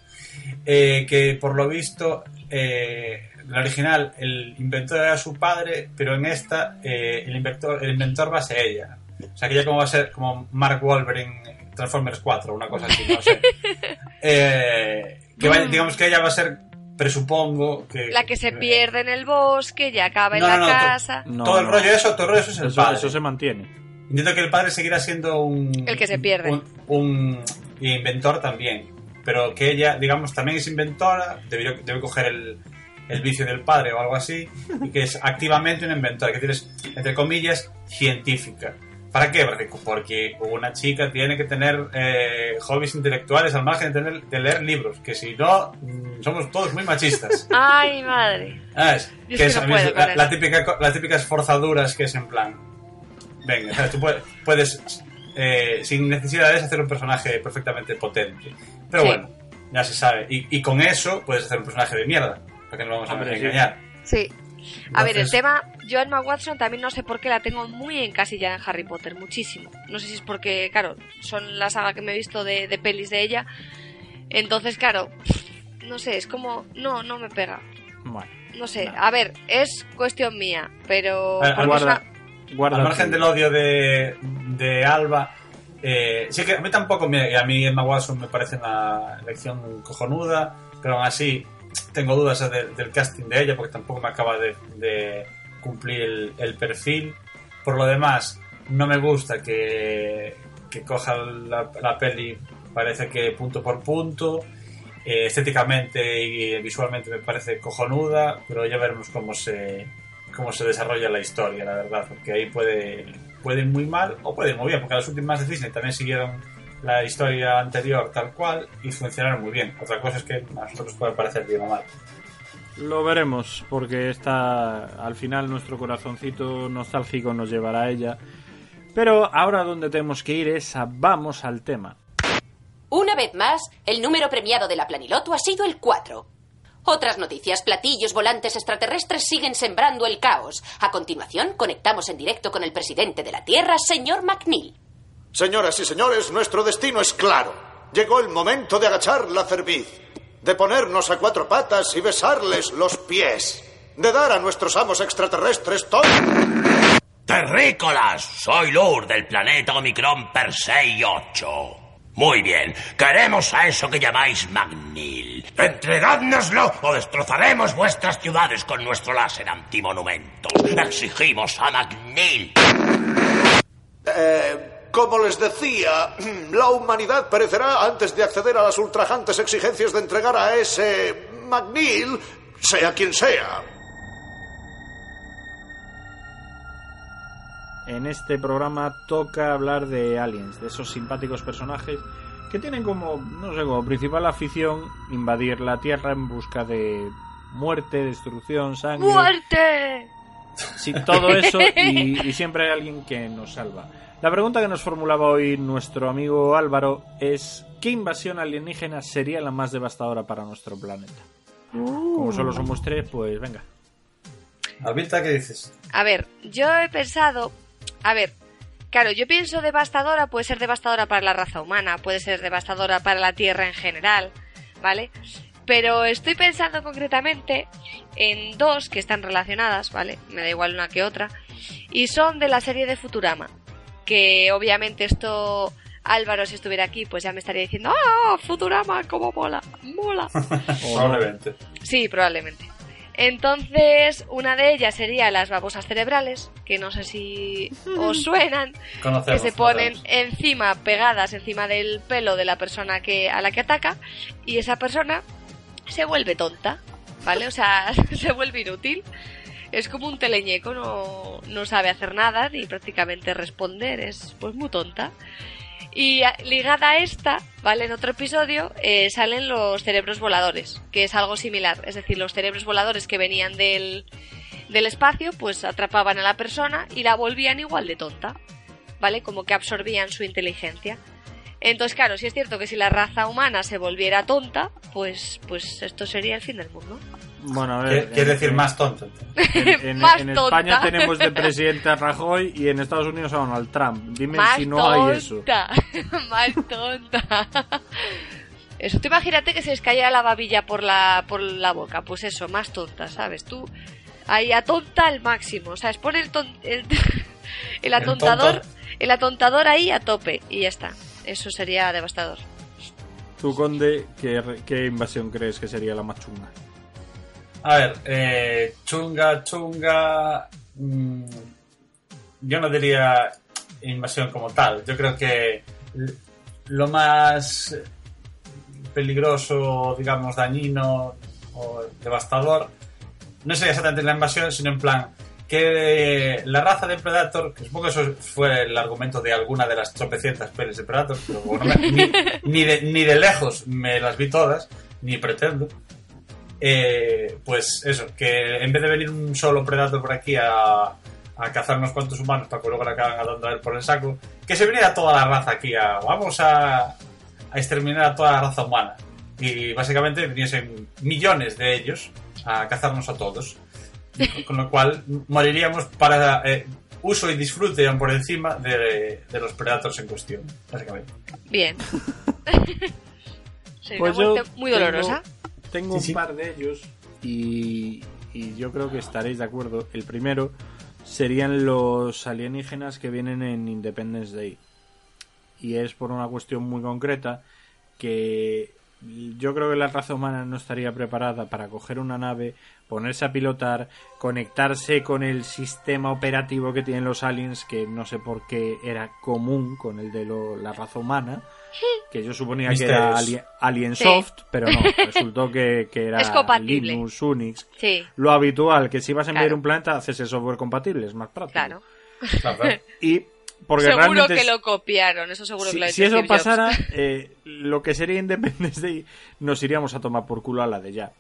eh, que por lo visto, eh, en el original el inventor era su padre, pero en esta eh, el, inventor, el inventor va a ser ella. O sea, que ella como va a ser como Mark Wahlberg en Transformers 4, una cosa así, no sé. Eh, que va- digamos que ella va a ser, presupongo, que... La que se pierde en el bosque y acaba en No, la no, to- casa. No, todo el no. rollo eso, todo el rollo eso es el Eso, padre. eso se mantiene. Entiendo que el padre seguirá siendo un... El que se pierde. Un, un inventor también. Pero que ella, digamos, también es inventora, debió- debe coger el, el vicio del padre o algo así, y que es activamente una inventora, que tienes, entre comillas, científica. ¿Para qué? Porque, una chica tiene que tener eh, hobbies intelectuales al margen de, tener- de leer libros, que si no, mm, somos todos muy machistas. Ay, madre. Que es no puedo la, típica, las típicas forzaduras que es en plan. Venga, ¿sabes? tú puedes, puedes, eh, sin necesidades hacer un personaje perfectamente potente. Pero Sí. bueno, ya se sabe. Y, y con eso puedes hacer un personaje de mierda. Para que no vamos a Hombre, sí. engañar. Sí. A ver, el tema, yo a Emma Watson también no sé por qué la tengo muy encasillada en Harry Potter, muchísimo. No sé si es porque, claro, son la saga que me he visto de, de pelis de ella. Entonces, claro, no sé, es como, no, no me pega. Bueno, No sé, a ver, es cuestión mía, pero... A porque guarda, una- guarda Al margen del odio de, de Alba, eh, sí que a mí tampoco, a mí Emma Watson me parece una elección cojonuda, pero aún así tengo dudas de- del casting de ella porque tampoco me acaba de, de cumplir el, el perfil. Por lo demás, no me gusta que, que coja la, la peli, parece que punto por punto. Eh, estéticamente y visualmente me parece cojonuda, pero ya veremos cómo se, cómo se desarrolla la historia, la verdad, porque ahí puede, puede ir muy mal o puede ir muy bien, porque las últimas de Disney también siguieron la historia anterior tal cual y funcionaron muy bien. Otra cosa es que a nosotros puede parecer bien o mal. Lo veremos, porque está al final nuestro corazoncito nostálgico nos llevará a ella. Pero ahora donde tenemos que ir es a vamos al tema. Una vez más, el número premiado de la Planiloto ha sido el 4. Otras noticias, platillos volantes extraterrestres siguen sembrando el caos. A continuación, conectamos en directo con el presidente de la Tierra, señor McNeil. Señoras y señores, nuestro destino es claro. Llegó el momento de agachar la cerviz, de ponernos a cuatro patas y besarles los pies, de dar a nuestros amos extraterrestres todo... Terrícolas, soy Lur del planeta Omicron Persei 8. Muy bien, queremos a eso que llamáis Magnil. Entregádnoslo o destrozaremos vuestras ciudades con nuestro láser antimonumento. Exigimos a Magnil. Eh, como les decía, la humanidad perecerá antes de acceder a las ultrajantes exigencias de entregar a ese McNeil, sea quien sea. En este programa toca hablar de aliens, de esos simpáticos personajes que tienen como, no sé, como principal afición invadir la Tierra en busca de muerte, destrucción, sangre. ¡Muerte! Sí, todo eso y, y siempre hay alguien que nos salva. La pregunta que nos formulaba hoy nuestro amigo Álvaro es ¿qué invasión alienígena sería la más devastadora para nuestro planeta? Como solo somos tres, pues venga. Alberta, ¿qué dices? A ver, yo he pensado. A ver, claro, yo pienso devastadora, puede ser devastadora para la raza humana, puede ser devastadora para la Tierra en general, ¿vale? Pero estoy pensando concretamente en dos que están relacionadas, ¿vale? Me da igual una que otra. Y son de la serie de Futurama. Que obviamente esto. Álvaro, si estuviera aquí, pues ya me estaría diciendo, ¡Ah! Futurama, cómo mola, mola. Probablemente. Sí, probablemente. Entonces, una de ellas sería las babosas cerebrales, que no sé si os suenan, Conocemos, que se ponen conocemos. encima, pegadas encima del pelo de la persona que, a la que ataca, y esa persona se vuelve tonta, ¿vale? O sea, se vuelve inútil. Es como un teleñeco, no, no sabe hacer nada ni prácticamente responder, es pues muy tonta. Y ligada a esta, ¿vale? En otro episodio eh, salen los cerebros voladores, que es algo similar. Es decir, los cerebros voladores que venían del, del espacio, pues atrapaban a la persona y la volvían igual de tonta, ¿vale? Como que absorbían su inteligencia. Entonces, claro, si es cierto que si la raza humana se volviera tonta, pues, pues esto sería el fin del mundo. Bueno, a ver. Quiere decir más tonto. En, en- Más en tonta. España tenemos de presidente a Rajoy y en Estados Unidos a Donald Trump. Dime Más si no tonta. hay eso. Más tonta. Eso, tú imagínate que se les cayera la babilla por la, por la boca. Pues eso, más tonta, ¿sabes? Tú ahí atonta al máximo. O sea, es poner el, ton- el, el atontador, el atontador ahí a tope y ya está. Eso sería devastador. Tú, Conde, ¿qué, qué invasión crees que sería la más chunga? A ver, eh, chunga, chunga. mm, yo no diría invasión como tal. Yo creo que lo más peligroso, digamos, dañino o devastador no sería exactamente la invasión, sino en plan que la raza de Predator, que supongo que eso fue el argumento de alguna de las tropecientas pelis de Predator, pero bueno, ni, ni de, ni de lejos me las vi todas, ni pretendo. Eh, pues eso, que en vez de venir un solo Predator por aquí a, a cazar unos cuantos humanos para que luego le acaben dando a él por el saco, que se viniera toda la raza aquí a vamos a, a exterminar a toda la raza humana. Y básicamente viniesen millones de ellos a cazarnos a todos. Con lo cual moriríamos para eh, uso y disfrute por encima de, de los Predators en cuestión, básicamente. Bien. Sería Pues una yo muerte muy dolorosa. Tengo Sí, un sí. par de ellos y, y yo creo que estaréis de acuerdo. El primero serían los alienígenas que vienen en Independence Day. Y es por una cuestión muy concreta que yo creo que la raza humana no estaría preparada para coger una nave, ponerse a pilotar, conectarse con el sistema operativo que tienen los aliens, que no sé por qué era común con el de lo- la raza humana, que yo suponía que era. Ali- Alien Sí. Soft, pero no, resultó que, que era. Linux, Unix. Sí, Lo habitual, que si vas a enviar Claro. un planeta, haces el software compatible, es más práctico. claro. Y porque seguro realmente que es- lo copiaron, eso seguro que si, lo ha si eso Steve pasara, eh, lo que sería Independence Day nos iríamos a tomar por culo a la de ya.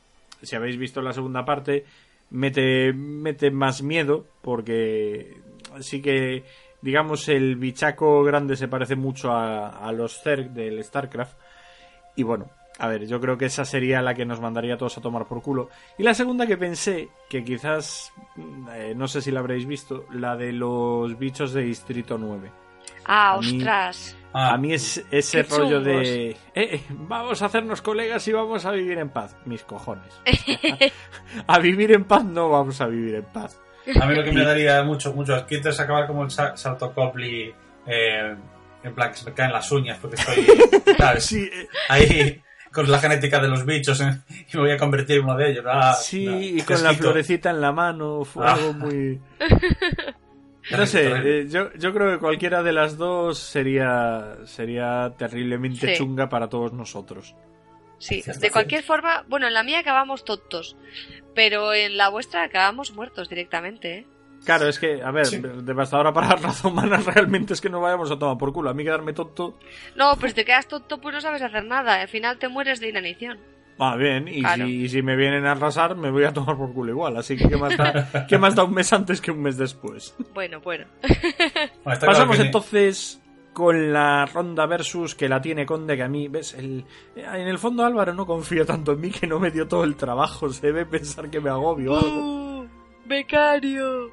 Si habéis visto la segunda parte, mete, mete más miedo porque sí que, digamos, el bichaco grande se parece mucho a, a los Zerg del StarCraft. Y bueno, a ver, yo creo que esa sería la que nos mandaría a todos a tomar por culo. Y la segunda que pensé, que quizás, mm, eh, no sé si la habréis visto, la de los bichos de Distrito 9. Ah, A mí- ostras. Ah, A mí es ese Qué rollo chungos. de... "Eh, eh, vamos a hacernos colegas y vamos a vivir en paz. Mis cojones. a vivir en paz no vamos a vivir en paz. a mí lo que me daría mucho, mucho asquito es acabar como el sa- salto Copley, eh, en plan que se me caen las uñas porque estoy, ¿sabes? Sí, eh, Ahí con la genética de los bichos ¿eh? y me voy a convertir en uno de ellos. Ah, sí no, y con la florecita en la mano. Fue Ah. algo muy... No sé, eh, yo, yo creo que cualquiera de las dos sería, sería terriblemente Sí. chunga para todos nosotros. Sí, de cualquier forma, bueno, en la mía acabamos tontos, pero en la vuestra acabamos muertos directamente, ¿eh? Claro, es que, a ver, Sí. devastadora para la raza humana realmente es que no vayamos a tomar por culo. A mí quedarme tonto No, si te quedas tonto, pues no sabes hacer nada. Al final te mueres de inanición. Va bien, y, Claro. si, y si me vienen a arrasar, me voy a tomar por culo igual. Así que, ¿qué más da, qué más da un mes antes que un mes después? Bueno, bueno. Pasamos entonces con la ronda versus que la tiene Conde, que a mí, ¿ves? El, en el fondo Álvaro no confía tanto en mí que no me dio todo el trabajo. Se debe pensar que me agobio o algo. ¡Uh! ¡Becario!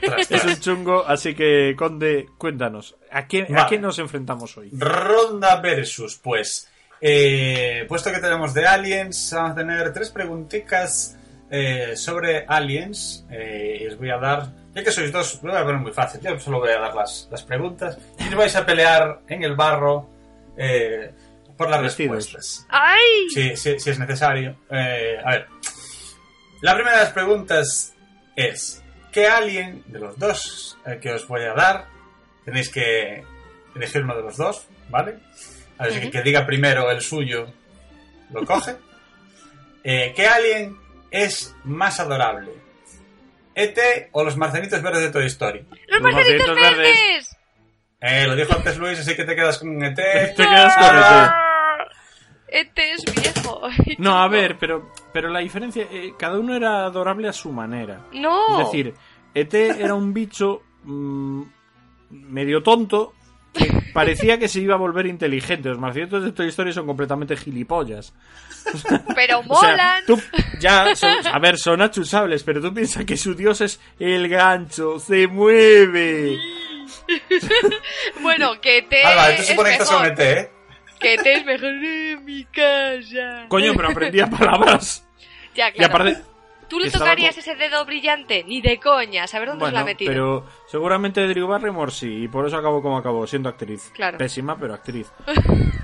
Tras, Es un chungo, así que Conde, cuéntanos, ¿a qué, a qué nos enfrentamos hoy? Ronda versus, pues. Eh, puesto que tenemos de Aliens, vamos a tener tres preguntitas eh, sobre Aliens. Eh, y os voy a dar, ya que sois dos, lo voy a poner muy fácil. Yo solo voy a dar las, las preguntas. Y os vais a pelear en el barro eh, por las Vestidos. respuestas. ¡Ay! Si, si- si es necesario. Eh, a ver. La primera de las preguntas es: ¿qué alien de los dos eh, que os voy a dar? Tenéis que elegir uno de los dos, ¿vale? A ver, si Ujú. que diga primero el suyo lo coge. Eh, ¿Qué alien es más adorable? ¿ET o los marcianitos verdes de Toy Story? ¡Los Los marcianitos verdes. verdes! Eh, lo dijo antes Luis, así que te quedas con ET. Te quedas con Ah. Este es viejo. No, a ver, pero, pero la diferencia, eh, cada uno era adorable a su manera. No. Es decir, ET era un bicho mm, medio tonto que parecía que se iba a volver inteligente. Los marcianitos de Toy Story son completamente gilipollas. pero O sea, molan. tú ya, son- a ver, son achusables, pero tú piensas que su dios es el gancho, se mueve. Bueno, que te Alba, tú se. ET, ¿eh? Que te es mejor en mi casa. Coño, pero aprendía palabras. Ya, Y claro. aparte, ¿Tú le tocarías con- ese dedo brillante? Ni de coña. ¿Saber dónde se lo bueno, ha metido? pero seguramente Drew Barrymore sí, y por eso acabó como acabó, siendo actriz. Claro. Pésima, pero actriz.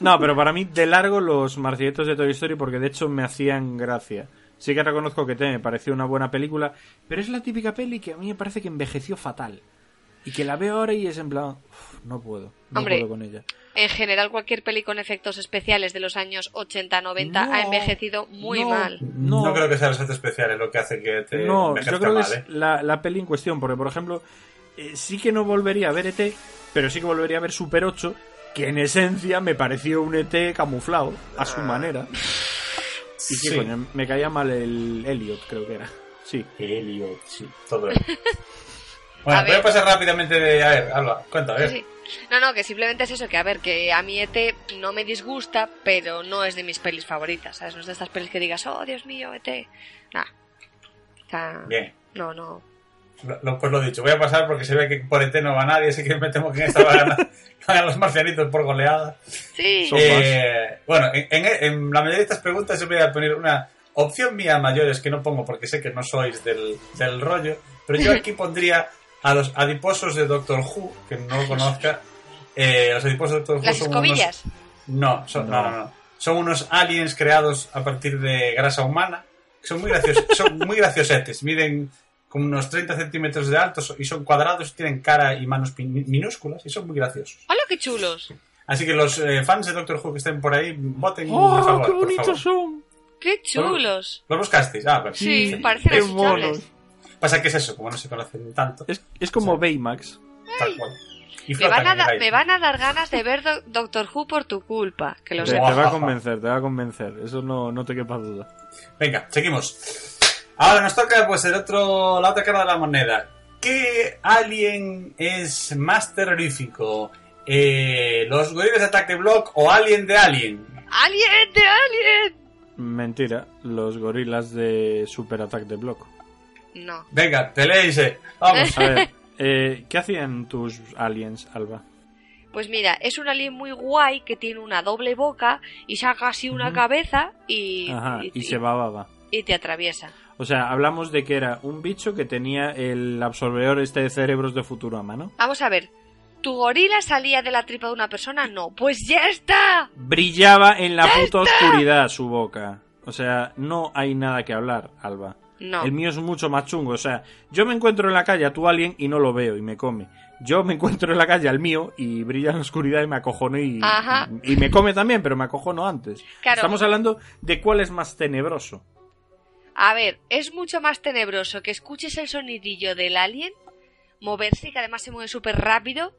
No, pero para mí, de largo, los marcianitos de Toy Story, porque de hecho me hacían gracia. Sí que reconozco que te me pareció una buena película, pero es la típica peli que a mí me parece que envejeció fatal. Y que la veo ahora y es en plan, "Uf, no puedo, no Hombre, puedo con ella. En general, cualquier peli con efectos especiales de los años 80-90 No, ha envejecido muy no, mal. No, No creo que sean los efectos especiales lo que hace que te No, yo creo que mal, es ¿eh? la, la peli en cuestión, porque por ejemplo, eh, sí que no volvería a ver ET, pero sí que volvería a ver Super 8, que en esencia me pareció un ET camuflado, a su manera. Y que Sí. coño, me caía mal el Elliot, creo que era. Sí. Elliot, sí, todo eso. Bueno, A voy a pasar rápidamente de... A ver, Alba, cuenta, a ver. Sí. No, no, que simplemente es eso, que a ver, que a mí ET no me disgusta, pero no es de mis pelis favoritas, ¿sabes? No es de estas pelis que digas, oh, Dios mío, ET. Nah. O sea, Bien. no, no. Lo, lo- pues lo dicho, voy a pasar porque se ve que por ET no va nadie, así que me temo que en esta va a ganar, ganan los marcianitos por goleada. Sí. Eh, bueno, en, en- en la mayoría de estas preguntas yo voy a poner una opción mía mayores que no pongo porque sé que no sois del, del rollo, pero yo aquí pondría a los adiposos de Doctor Who, que no lo conozca. Eh, los adiposos de Doctor Who Las son escobillas. unos- No, son, no. no, no. Son unos aliens creados a partir de grasa humana. que Son muy graciosos, son muy graciosetes. Miden como unos 30 centímetros de altos y son cuadrados, tienen cara y manos minúsculas y son muy graciosos. ¡Hola, qué chulos! Así que los eh, fans de Doctor Who que estén por ahí, voten ¡Oh, a favor, qué por bonitos favor. son! ¡Qué chulos! ¿Los buscasteis? Ah, vale. Sí, parecen Qué asustables. monos. Pasa que es eso, como no se conocen tanto, Es, es como Baymax. tal cual. Y Me van, a da- me van a dar ganas de ver Do- Doctor Who por tu culpa, que lo Te, va a convencer, te va a convencer. Eso no, no te quepa duda. Venga, seguimos. Ahora nos toca pues el otro, la otra cara de la moneda. ¿Qué alien es más terrorífico? Eh, ¿Los gorilas de Attack the Block o Alien de Alien? ¡Alien de Alien! Mentira, los gorilas de Super Attack de Block. No. Venga, peleéise. Vamos. A ver, eh, ¿qué hacían tus aliens, Alba? Pues mira, es un alien muy guay que tiene una doble boca y saca así una cabeza y, Ajá, y, y se bababa. y te atraviesa. O sea, hablamos de que era un bicho que tenía el absorbedor este de cerebros de Futurama, ¿no? Vamos a ver. ¿Tu gorila salía de la tripa de una persona? No. Pues ya está. Brillaba en la puta oscuridad su boca. O sea, no hay nada que hablar, Alba. No. El mío es mucho más chungo. O sea, yo me encuentro en la calle a tu alien y no lo veo y me come. Yo me encuentro en la calle al mío y brilla en la oscuridad y me acojono y, y me come también, pero me acojono antes. Claro. Estamos hablando de cuál es más tenebroso. A ver, es mucho más tenebroso que escuches el sonidillo del alien moverse, que además se mueve súper rápido,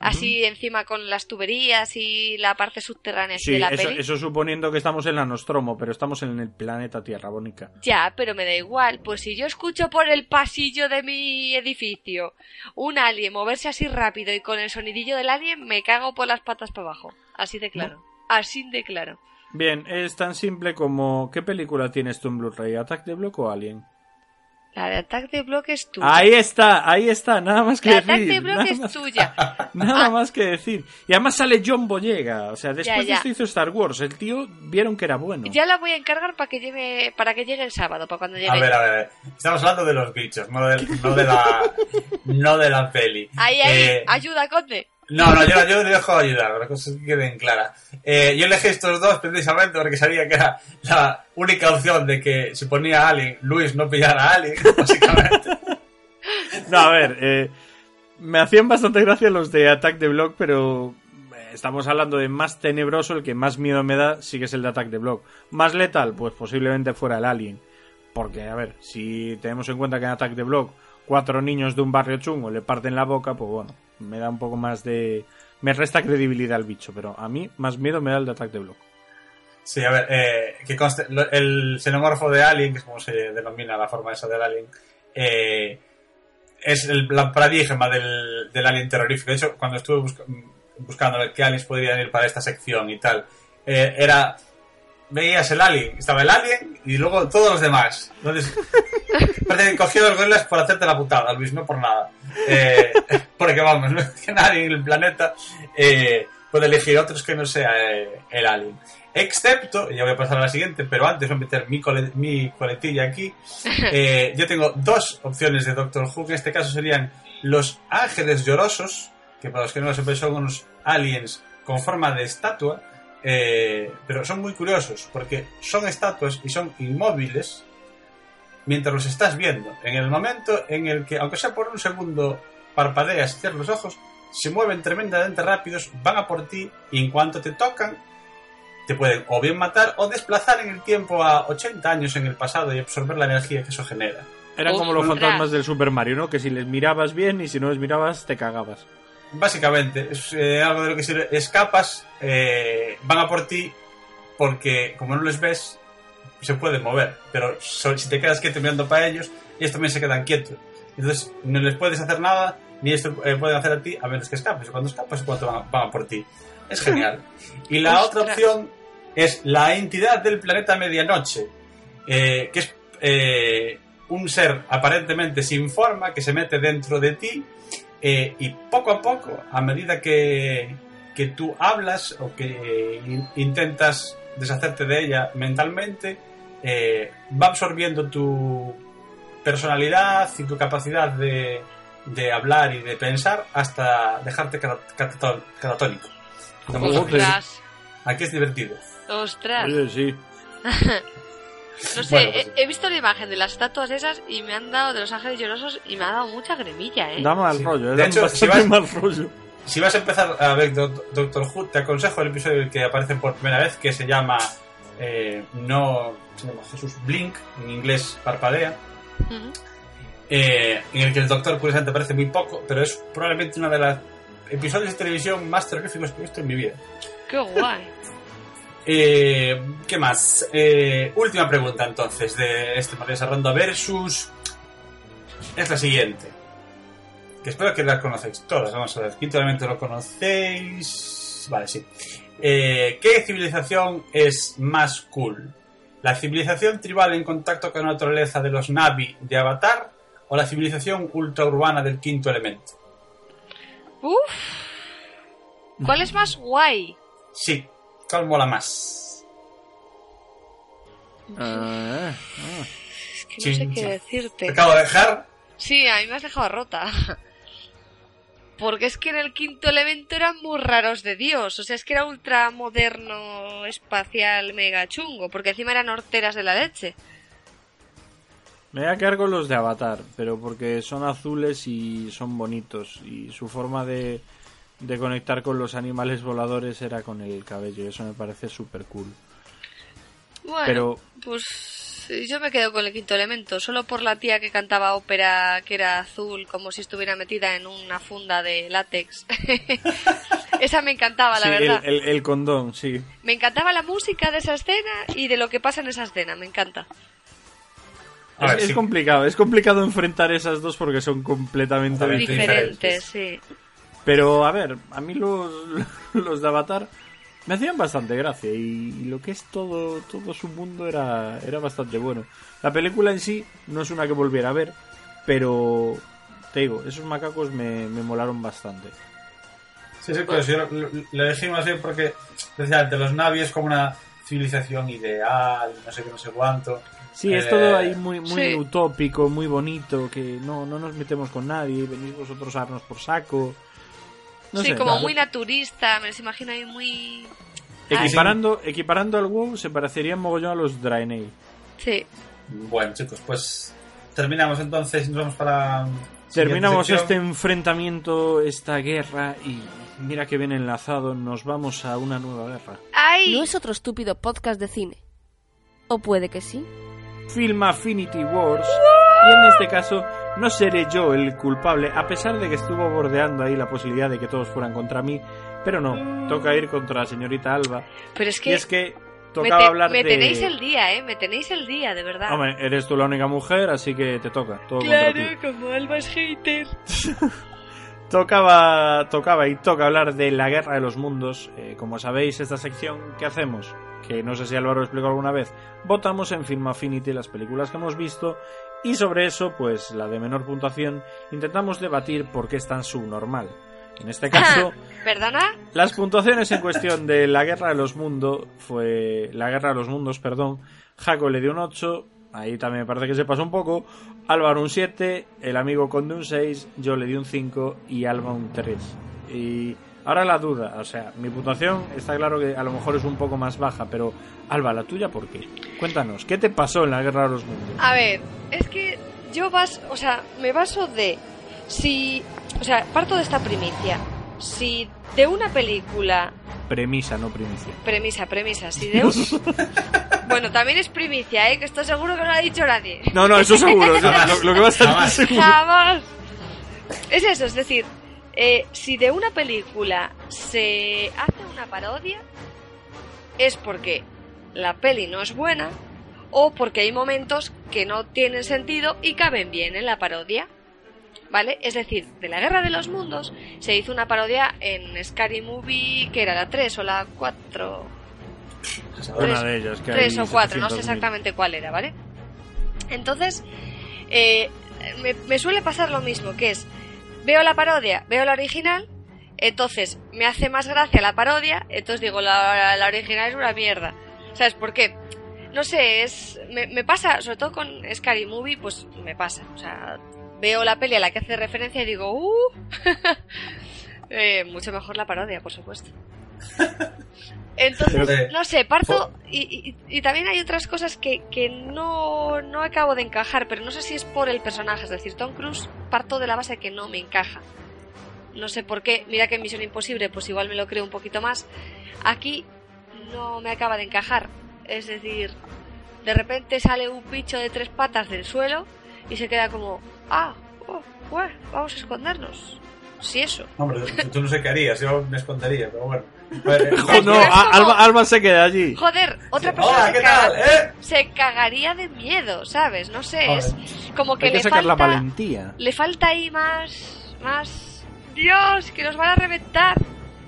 así encima con las tuberías y la parte subterránea Sí, de la eso, peli. eso suponiendo que estamos en la Nostromo, pero estamos en el planeta Tierra, Bonica. Ya, pero me da igual. Pues si yo escucho por el pasillo de mi edificio un alien moverse así rápido y con el sonidillo del alien, me cago por las patas para abajo. Así de claro. Así de claro. Bien, es tan simple como ¿qué película tienes tú en Blu-ray? ¿Attack de Block o Alien? La de Attack de Block es tuya. Ahí está, ahí está, nada más que La decir. Attack de Block nada es más- tuya. Nada más que decir. Y además sale John Boyega. O sea, después Ya, de ya. esto hizo Star Wars. El tío vieron que era bueno. Ya la voy a encargar para que llegue, para que llegue el sábado, para cuando llegue. A ver, a ver, a ver. Estamos hablando de los bichos, no de, no de la, no de la peli. Ahí, ahí, Eh, ayuda, Conde. No, no, yo, yo le dejo ayudar, las cosas que queden claras. Eh, yo elegí estos dos precisamente porque sabía que era la única opción de que si ponía a Alien, Luis no pillara a Alien, básicamente. No, a ver, eh, me hacían bastante gracia los de Attack the Block, pero eh, estamos hablando de más tenebroso, el que más miedo me da sí que es el de Attack the Block. Más letal, pues posiblemente fuera el Alien. Porque, a ver, si tenemos en cuenta que en Attack the Block cuatro niños de un barrio chungo le parten la boca, pues bueno, me da un poco más de... Me resta credibilidad al bicho, pero a mí más miedo me da el de Attack the Block. Sí, a ver, eh, que conste, el xenomorfo de Alien, que es como se denomina la forma esa del Alien, eh, es el, la paradigma del, Alien terrorífico. De hecho, cuando estuve busca- buscando qué aliens podrían ir para esta sección y tal, eh, era... Veías el alien, estaba el alien y luego todos los demás. Entonces, parece que cogió los gorilas por hacerte la putada, Luis, no por nada. Eh, porque vamos, no es que nadie en el planeta eh, puede elegir otros que no sea eh, el alien. Excepto, y ya voy a pasar a la siguiente, pero antes voy a meter mi, cole- mi coletilla aquí. Yo tengo dos opciones de Doctor Who, que en este caso serían los ángeles llorosos, que para los que no lo sepan son unos aliens con forma de estatua, eh, pero son muy curiosos porque son estatuas y son inmóviles mientras los estás viendo. En el momento en el que, aunque sea por un segundo, parpadeas y cierras los ojos, se mueven tremendamente rápidos, van a por ti y en cuanto te tocan, te pueden o bien matar o desplazar en el tiempo a 80 años en el pasado y absorber la energía que eso genera. Eran como los fantasmas del Super Mario, ¿no? Que si les mirabas bien y si no les mirabas te cagabas. Básicamente, es eh, algo de lo que si escapas, eh, van a por ti porque como no les ves, se pueden mover. Pero so- si te quedas quieto mirando para ellos, ellos también se quedan quietos. Entonces no les puedes hacer nada, ni esto eh, pueden hacer a ti, a menos que escapes. Y cuando escapas es cuando van, van a por ti. Es genial. Y la otra opción es la entidad del planeta Medianoche, que es eh, un ser aparentemente sin forma que se mete dentro de ti eh, y poco a poco, a medida que, que tú hablas o que in- intentas deshacerte de ella mentalmente, eh, va absorbiendo tu personalidad y tu capacidad de, de hablar y de pensar hasta dejarte catatónico. Aquí es divertido. Ostras. Oye, sí. No sé, Bueno, pues- he, he visto la imagen de las estatuas esas y me han dado de los ángeles llorosos y me ha dado mucha gremilla, ¿eh? Da mal Sí. rollo, De da hecho, si vas- mal rollo. Si vas a empezar a ver Doc- Doctor Who, te aconsejo el episodio en el que aparece por primera vez, que se llama eh, No se llama Jesús Blink, en inglés parpadea, Ujú. eh, en el que el Doctor curiosamente aparece muy poco, pero es probablemente uno de los episodios de televisión más terroríficos que he visto en mi vida. Qué guay. Eh, ¿Qué más? Eh, última pregunta entonces de este maravillosa ronda versus es la siguiente. Que espero que la conocéis todas. Vamos a ver. Quinto elemento lo conocéis. Vale, sí. Eh, ¿Qué civilización es más cool? ¿La civilización tribal en contacto con la naturaleza de los Navi de Avatar o la civilización ultraurbana del quinto elemento? Uf. ¿Cuál es más guay? Sí. ¿Cuál mola más? Ah, Es que no sé qué decirte. Te acabo de dejar. Sí, a mí me has dejado rota. Porque es que en el quinto elemento eran muy raros de Dios. O sea, es que era ultra moderno, espacial, mega chungo. Porque encima eran horteras de la leche. Me voy a quedar con los de Avatar, pero porque son azules y son bonitos. Y su forma de, de conectar con los animales voladores era con el cabello. y Eso me parece súper cool. Bueno, Pero- pues sí, yo me quedo con el quinto elemento. Solo por la tía que cantaba ópera que era azul, como si estuviera metida en una funda de látex. Esa me encantaba, la Sí, verdad. el- el condón, sí. Me encantaba la música de esa escena y de lo que pasa en esa escena. Me encanta. Es, ver, es sí. complicado, es complicado enfrentar esas dos porque son completamente diferentes. Diferente, sí. Pero a ver, a mí los, los de Avatar me hacían bastante gracia y, lo que es todo, todo su mundo era, era bastante bueno. La película en sí no es una que volviera a ver, pero te digo, esos macacos me, me molaron bastante. Sí, sí, pues yo lo, más bien porque, precisamente, los Navi es como una civilización ideal, no sé qué, no sé cuánto. Sí, es Eh, todo ahí muy, muy sí. utópico, muy bonito, que no, no nos metemos con nadie, venís vosotros a darnos por saco. No sí, sé, como claro. muy naturista. Me los imagino ahí muy... Ay, Equiparando, equiparando al WoW se parecería mogollón a los Draenei. Sí. Bueno, chicos, pues terminamos entonces y nos vamos para. Terminamos este enfrentamiento, esta guerra y mira que bien enlazado, nos vamos a una nueva guerra. ¡Ay! No es otro estúpido podcast de cine. O puede que sí. Film Affinity Wars y en este caso no seré yo el culpable, a pesar de que estuvo bordeando ahí la posibilidad de que todos fueran contra mí, pero no, toca ir contra la señorita Alba. Pero es Y que... es que me, tocaba te- hablar me de... tenéis el día, ¿eh? Me tenéis el día, de verdad. Hombre, eres tú la única mujer, así que te toca, todo contra ti. claro, como Alba es hater. Tocaba, tocaba y toca hablar de la guerra de los mundos. Eh, como sabéis, esta sección, ¿qué hacemos? Que no sé si Álvaro lo explicó alguna vez. Votamos en Film Affinity las películas que hemos visto y sobre eso, pues la de menor puntuación, intentamos debatir por qué es tan subnormal. En este caso, ¿Perdona? las puntuaciones en cuestión de la guerra de los mundos fue la guerra de los mundos, perdón. Jaco le dio un 8, ahí también me parece que se pasó un poco. Álvaro un 7, el amigo Conde un 6, yo le di un 5 y Alba un 3. Y ahora la duda, o sea, mi puntuación está claro que a lo mejor es un poco más baja, pero Alba, la tuya, ¿por qué? Cuéntanos, ¿qué te pasó en la guerra de los mundos? A ver, es que yo vas, o sea, me baso de si, o sea, parto de esta primicia. Si de una película, Premisa, no primicia. premisa, premisa, si de un... Bueno, también es primicia, ¿eh? Que estoy seguro que no lo ha dicho nadie. No, no, eso seguro, lo, lo que vas a decir seguro. Jamás. Es eso, es decir, eh, si de una película se hace una parodia, es porque la peli no es buena o porque hay momentos que no tienen sentido y caben bien en la parodia. ¿Vale? Es decir, de la Guerra de los Mundos se hizo una parodia en Scary Movie, que era la 3 o la 4, Una de ellas, que tres hay o cuatro, no sé 700.000. exactamente cuál era, ¿vale? Entonces, eh, me, me suele pasar lo mismo, que es, veo la parodia, veo la original, entonces me hace más gracia la parodia, entonces digo, la, original es una mierda. ¿Sabes por qué? No sé, es me, me pasa, sobre todo con Scary Movie, pues me pasa. O sea, veo la peli a la que hace referencia y digo, ¡uh! Eh, mucho mejor la parodia, por supuesto. Entonces, no sé, parto. Y, y- y también hay otras cosas que, que no, no acabo de encajar, pero no sé si es por el personaje. Es decir, Tom Cruise parto de la base que no me encaja. No sé por qué. Mira que en Misión Imposible, pues igual me lo creo un poquito más. Aquí no me acaba de encajar. Es decir, de repente sale un bicho de tres patas del suelo y se queda como, ah, oh, bueno, vamos a escondernos. Sí, eso. Hombre, tú no sé qué harías, yo me escondería, pero bueno. Eh, Jo, no, Alba, Alba se queda allí. Joder, otra persona Hola, se, ¿qué caga- tal? ¿Eh? se cagaría de miedo, ¿sabes? No sé, es como que Hay que le sacar la falta valentía. le falta ahí más más Dios, que nos van a reventar.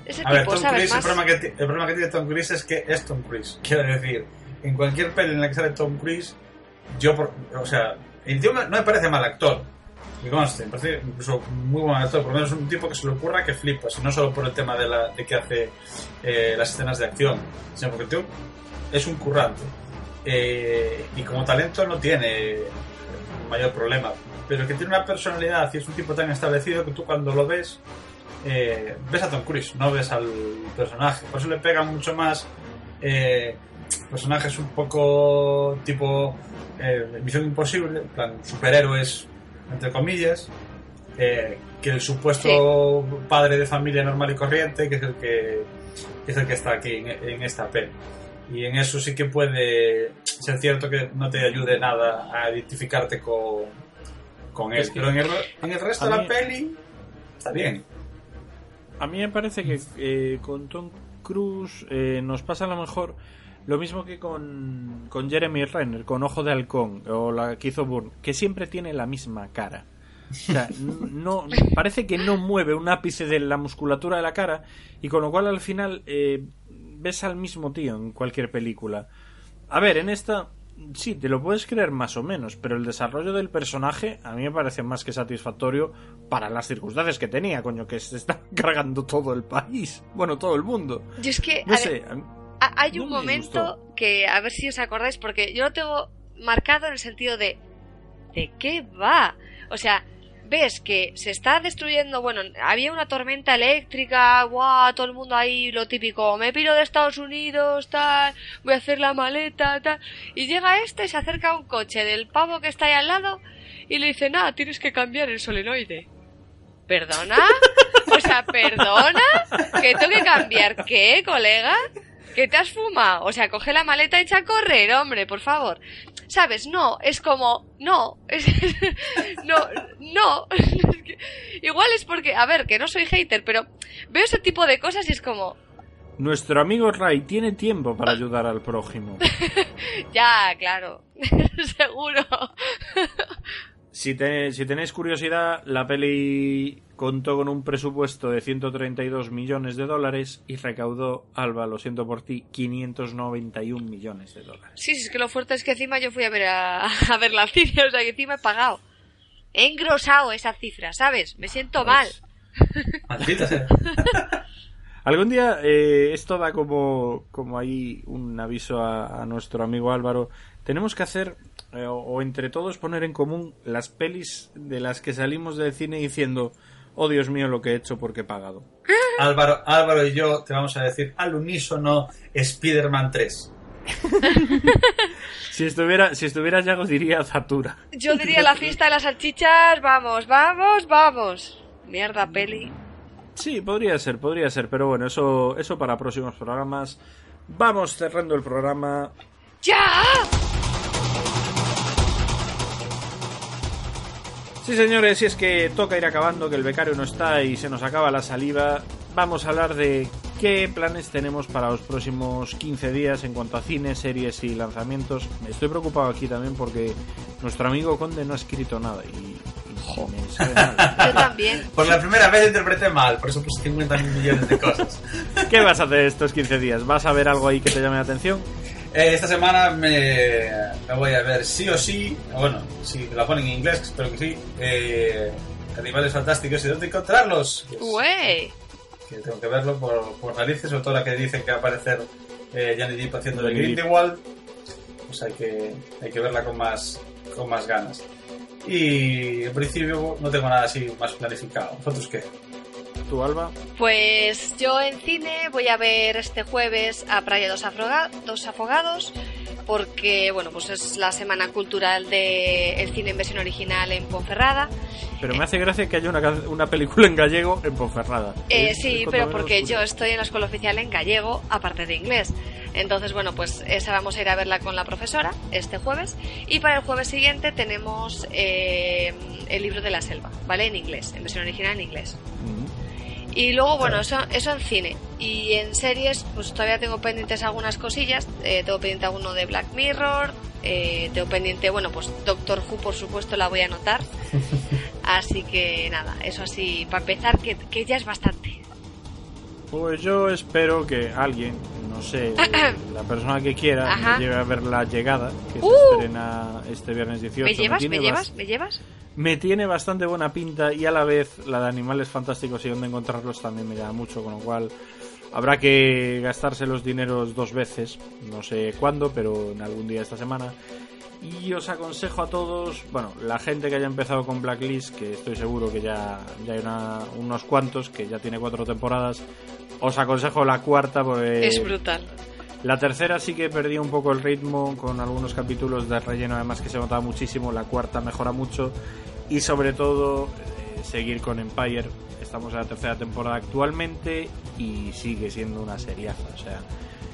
Ese A ver, tipo, Tom el problema, que, ti- el problema que tiene Tom Cruise es que es Tom Cruise. Quiero decir, en cualquier peli en la que sale Tom Cruise, yo, por, o sea, el tío no me parece mal actor. Me conste, me parece incluso muy buen actor. Por lo menos un tipo que se le ocurra que flipas. Y no solo por el tema de, la, de que hace eh, las escenas de acción, sino porque el tío es un currante. Eh, y como talento no tiene mayor problema. Pero que tiene una personalidad y es un tipo tan establecido que tú cuando lo ves eh, ves a Tom Cruise, no ves al personaje. Por eso le pega mucho más eh, personajes un poco tipo Misión Imposible, plan superhéroes, entre comillas, eh, que el supuesto padre de familia normal y corriente, que es el que, que es el que está aquí en, en esta peli. Y en eso sí que puede ser cierto que no te ayude nada a identificarte con, con él. Es que Pero en el, en el resto de la mí- peli está bien. A mí me parece que eh, con Tom Cruise eh, nos pasa a lo mejor lo mismo que con, con Jeremy Renner, con Ojo de Halcón o la que hizo Bourne, que siempre tiene la misma cara. O sea, no, parece que no mueve un ápice de la musculatura de la cara y con lo cual al final eh, ves al mismo tío en cualquier película. A ver, en esta sí, te lo puedes creer más o menos, pero el desarrollo del personaje a mí me parece más que satisfactorio para las circunstancias que tenía, coño, que se está cargando todo el país, bueno, todo el mundo. Yo es que No sé, ver, a mí- ha- hay un no momento que a ver si os acordáis porque yo lo tengo marcado en el sentido de ¿de qué va? O sea, ves que se está destruyendo, bueno, había una tormenta eléctrica, guau, todo el mundo ahí, lo típico, me piro de Estados Unidos, tal, voy a hacer la maleta, tal, y llega este, se acerca a un coche del pavo que está ahí al lado y le dice, nada, tienes que cambiar el solenoide. ¿Perdona? O sea, ¿perdona? ¿Que tengo que cambiar qué, colega? ¿Que te has fumado? O sea, coge la maleta y echa a correr, hombre, por favor. ¿Sabes? No, es como, no, es- no, no. Es que- Igual es porque, a ver, que no soy hater, pero veo ese tipo de cosas y es como, Nuestro amigo Ray tiene tiempo para ayudar al prójimo. ya, claro, seguro. Si, te- si tenéis curiosidad, la peli contó con un presupuesto de 132 millones de dólares y recaudó, Alba, lo siento por ti, 591 millones de dólares. Sí, sí, es que lo fuerte es que encima yo fui a ver a, a ver la cine, o sea, que encima he pagado. He engrosado esa cifra, ¿sabes? Me siento mal. Maldita sea. Algún día eh, esto da como, como ahí un aviso a, a nuestro amigo Álvaro. Tenemos que hacer, eh, o, o entre todos poner en común las pelis de las que salimos del cine diciendo, oh Dios mío lo que he hecho porque he pagado. Álvaro, Álvaro y yo te vamos a decir al unísono Spider-Man 3. Si estuviera, si estuviera Yago diría Zatura. Yo diría la fiesta de las salchichas, vamos, vamos, vamos. Mierda, peli. Sí, podría ser, podría ser, pero bueno, eso, eso para próximos programas. Vamos cerrando el programa. ¡Ya! Sí, señores, si es que toca ir acabando, que el becario no está y se nos acaba la saliva, vamos a hablar de qué planes tenemos para los próximos 15 días en cuanto a cine, series y lanzamientos. Estoy preocupado aquí también porque nuestro amigo Conde no ha escrito nada y, y me sabe mal. Yo también. Por la primera vez interpreté mal, por eso puse 50 millones de cosas. ¿Qué vas a hacer estos 15 días? ¿Vas a ver algo ahí que te llame la atención? Eh, esta semana me, me voy a ver sí o sí, bueno, si la ponen en inglés, espero que sí, eh, Animales Fantásticos y dónde encontrarlos. Pues, Güey. que tengo que verlo por, por narices, sobre todo la que dicen que va a aparecer eh, Johnny Depp haciendo de. Grindelwald, pues hay que, hay que verla con más, con más ganas. Y en principio no tengo nada así más planificado. ¿Vosotros qué? ¿Tú, Alba? Pues yo en cine voy a ver este jueves a Praia dos, Afroga- dos Afogados porque bueno pues es la semana cultural del el cine en versión original en Ponferrada. Pero me hace gracia que haya una, una película en gallego en Ponferrada. Eh, Es- sí, es pero porque yo estoy en la escuela oficial en gallego, aparte de inglés. Entonces, bueno, pues esa vamos a ir a verla con la profesora este jueves. Y para el jueves siguiente tenemos eh, el libro de la selva, ¿vale? En inglés, en versión original en inglés. Y luego, bueno, eso, eso en cine. Y en series, pues todavía tengo pendientes algunas cosillas. Eh, tengo pendiente alguno de Black Mirror. eh, tengo pendiente, bueno, pues Doctor Who, por supuesto, la voy a anotar. Así que nada, eso así, para empezar, que, que ya es bastante. Pues yo espero que alguien, no sé, la persona que quiera, Ajá. me lleve a ver La Llegada, que Uh. se estrena este viernes 18. ¿Me llevas? ¿Me llevas? ¿Me llevas? Me tiene bastante buena pinta y a la vez la de Animales Fantásticos y dónde encontrarlos también me llama mucho, con lo cual habrá que gastarse los dineros dos veces, no sé cuándo, pero en algún día esta semana. Y os aconsejo a todos, bueno, la gente que haya empezado con Blacklist, que estoy seguro que ya, ya hay una- unos cuantos, que ya tiene cuatro temporadas, os aconsejo la cuarta porque... es brutal. La tercera sí que perdí un poco el ritmo con algunos capítulos de relleno, además que se notaba muchísimo. La cuarta mejora mucho y sobre todo eh, seguir con Empire. Estamos en la tercera temporada actualmente y sigue siendo una seriaza. O sea,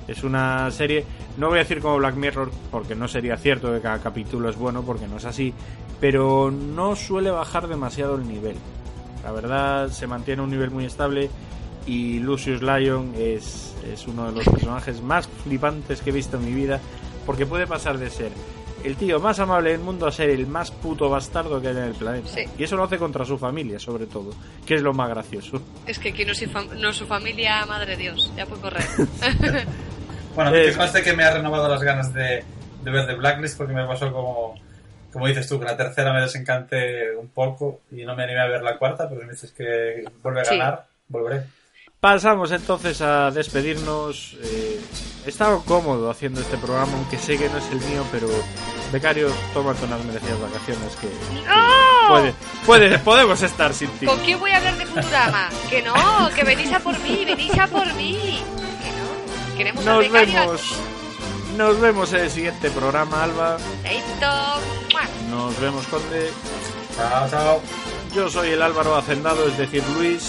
es una serie, no voy a decir como Black Mirror porque no sería cierto que cada capítulo es bueno porque no es así, pero no suele bajar demasiado el nivel. La verdad se mantiene un nivel muy estable y Lucius Lyon es, es uno de los personajes más flipantes que he visto en mi vida porque puede pasar de ser el tío más amable del mundo a ser el más puto bastardo que hay en el planeta. Sí. Y eso lo hace contra su familia, sobre todo, que es lo más gracioso. Es que aquí no, es su fam- no su familia, madre Dios, ya puede correr. Bueno, que conste que me ha renovado las ganas de, de ver The Blacklist porque me pasó como, como dices tú, que la tercera me desencanté un poco y no me animé a ver la cuarta, pero me dices que vuelve a Sí. ganar, volveré. Pasamos entonces a despedirnos. Eh, he estado cómodo haciendo este programa, aunque sé que no es el mío, pero Becario, tómate unas merecidas vacaciones que, ¡No! puede, puede- podemos estar sin ti. ¿Con quién voy a hablar de Futurama? Que no, que venís a por mí, venís a por mí. Que no, queremos al Nos becario vemos, nos vemos en el siguiente programa, Alba. Nos vemos, Conde. Chao, chao. Yo soy el Álvaro Hacendado, es decir, Luis.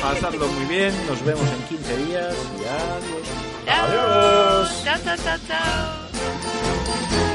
Pasadlo muy bien, nos vemos en 15 días y adiós. Adiós. Chao, chao, chao, chao.